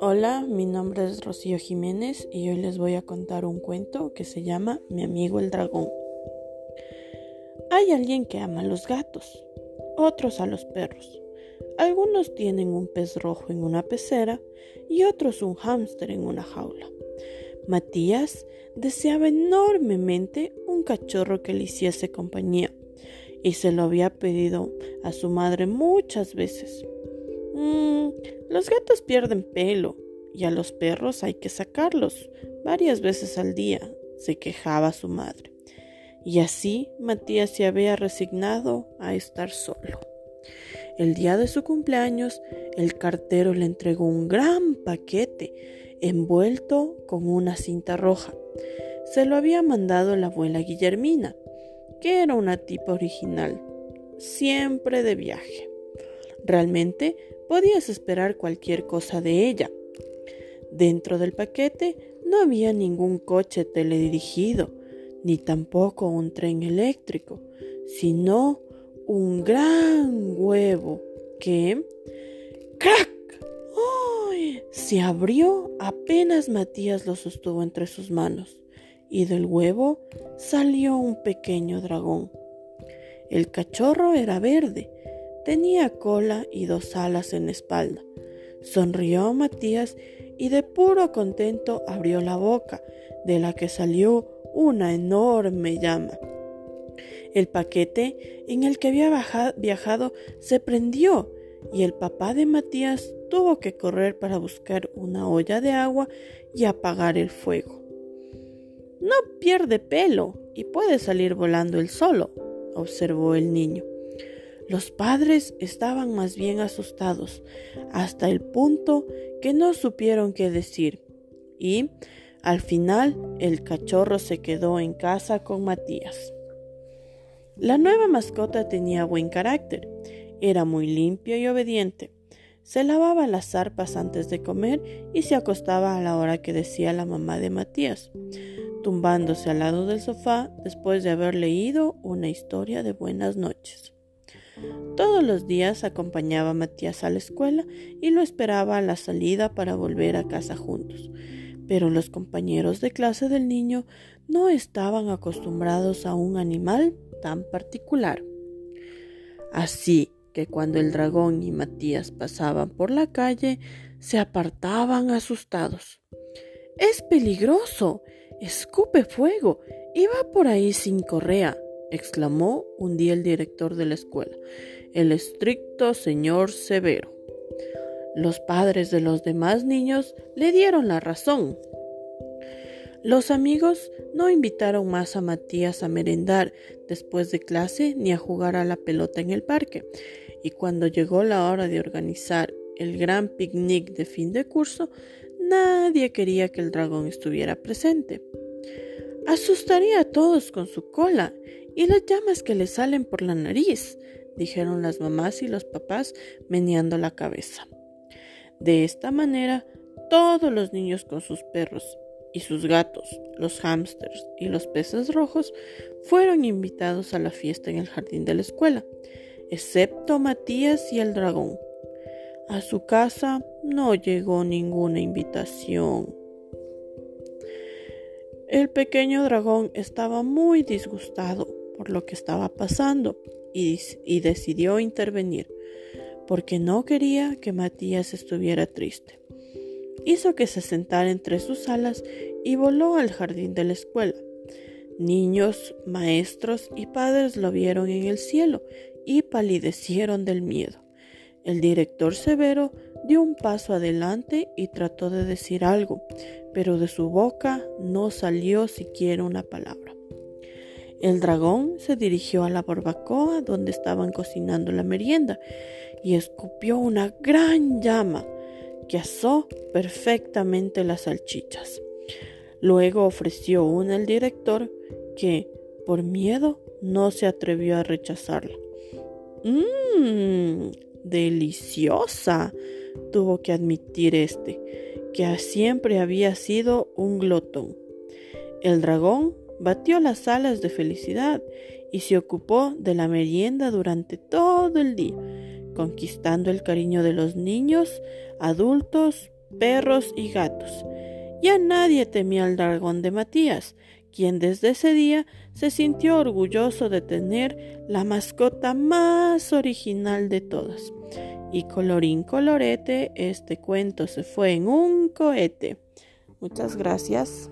Hola, mi nombre es Rocío Jiménez y hoy les voy a contar un cuento que se llama Mi amigo el dragón. Hay alguien que ama a los gatos, otros a los perros. Algunos tienen un pez rojo en una pecera y otros un hámster en una jaula. Matías deseaba enormemente un cachorro que le hiciese compañía y se lo había pedido a su madre muchas veces. Mm, los gatos pierden pelo y a los perros hay que sacarlos varias veces al día, se quejaba su madre. Y así Matías se había resignado a estar solo. El día de su cumpleaños, el cartero le entregó un gran paquete envuelto con una cinta roja. Se lo había mandado la abuela Guillermina, que era una tipa original, siempre de viaje. Realmente podías esperar cualquier cosa de ella. Dentro del paquete no había ningún coche teledirigido, ni tampoco un tren eléctrico, sino un gran huevo que... ¡Crack! Se abrió apenas Matías lo sostuvo entre sus manos y del huevo salió un pequeño dragón. El cachorro era verde, tenía cola y dos alas en la espalda. Sonrió Matías y de puro contento abrió la boca, de la que salió una enorme llama. El paquete en el que había viajado se prendió y el papá de Matías tuvo que correr para buscar una olla de agua y apagar el fuego. No pierde pelo y puede salir volando él solo, observó el niño. Los padres estaban más bien asustados, hasta el punto que no supieron qué decir. Y, al final, el cachorro se quedó en casa con Matías. La nueva mascota tenía buen carácter, era muy limpio y obediente. Se lavaba las zarpas antes de comer y se acostaba a la hora que decía la mamá de Matías, tumbándose al lado del sofá después de haber leído una historia de buenas noches. Todos los días acompañaba a Matías a la escuela y lo esperaba a la salida para volver a casa juntos. Pero los compañeros de clase del niño no estaban acostumbrados a un animal tan particular. Así que cuando el dragón y Matías pasaban por la calle, se apartaban asustados. Es peligroso. Escupe fuego va por ahí sin correa, exclamó un día el director de la escuela, el estricto señor Severo. Los padres de los demás niños le dieron la razón. Los amigos no invitaron más a Matías a merendar después de clase ni a jugar a la pelota en el parque, y cuando llegó la hora de organizar el gran picnic de fin de curso, nadie quería que el dragón estuviera presente. Asustaría a todos con su cola y las llamas que le salen por la nariz, dijeron las mamás y los papás meneando la cabeza. De esta manera, todos los niños con sus perros y sus gatos, los hámsters y los peces rojos fueron invitados a la fiesta en el jardín de la escuela, excepto Matías y el dragón. A su casa no llegó ninguna invitación. El pequeño dragón estaba muy disgustado por lo que estaba pasando y, y, decidió intervenir, porque no quería que Matías estuviera triste hizo que se sentara entre sus alas y voló al jardín de la escuela. Niños, maestros y padres lo vieron en el cielo y palidecieron del miedo. El director severo dio un paso adelante y trató de decir algo, pero de su boca no salió siquiera una palabra. El dragón se dirigió a la barbacoa donde estaban cocinando la merienda y escupió una gran llama que asó perfectamente las salchichas. Luego ofreció una al director que, por miedo, no se atrevió a rechazarla. ¡Mmm! Deliciosa, tuvo que admitir este, que siempre había sido un glotón. El dragón batió las alas de felicidad y se ocupó de la merienda durante todo el día, conquistando el cariño de los niños, adultos, perros y gatos. Ya nadie temía al dragón de Matías, quien desde ese día se sintió orgulloso de tener la mascota más original de todas. Y colorín colorete, este cuento se fue en un cohete. Muchas gracias.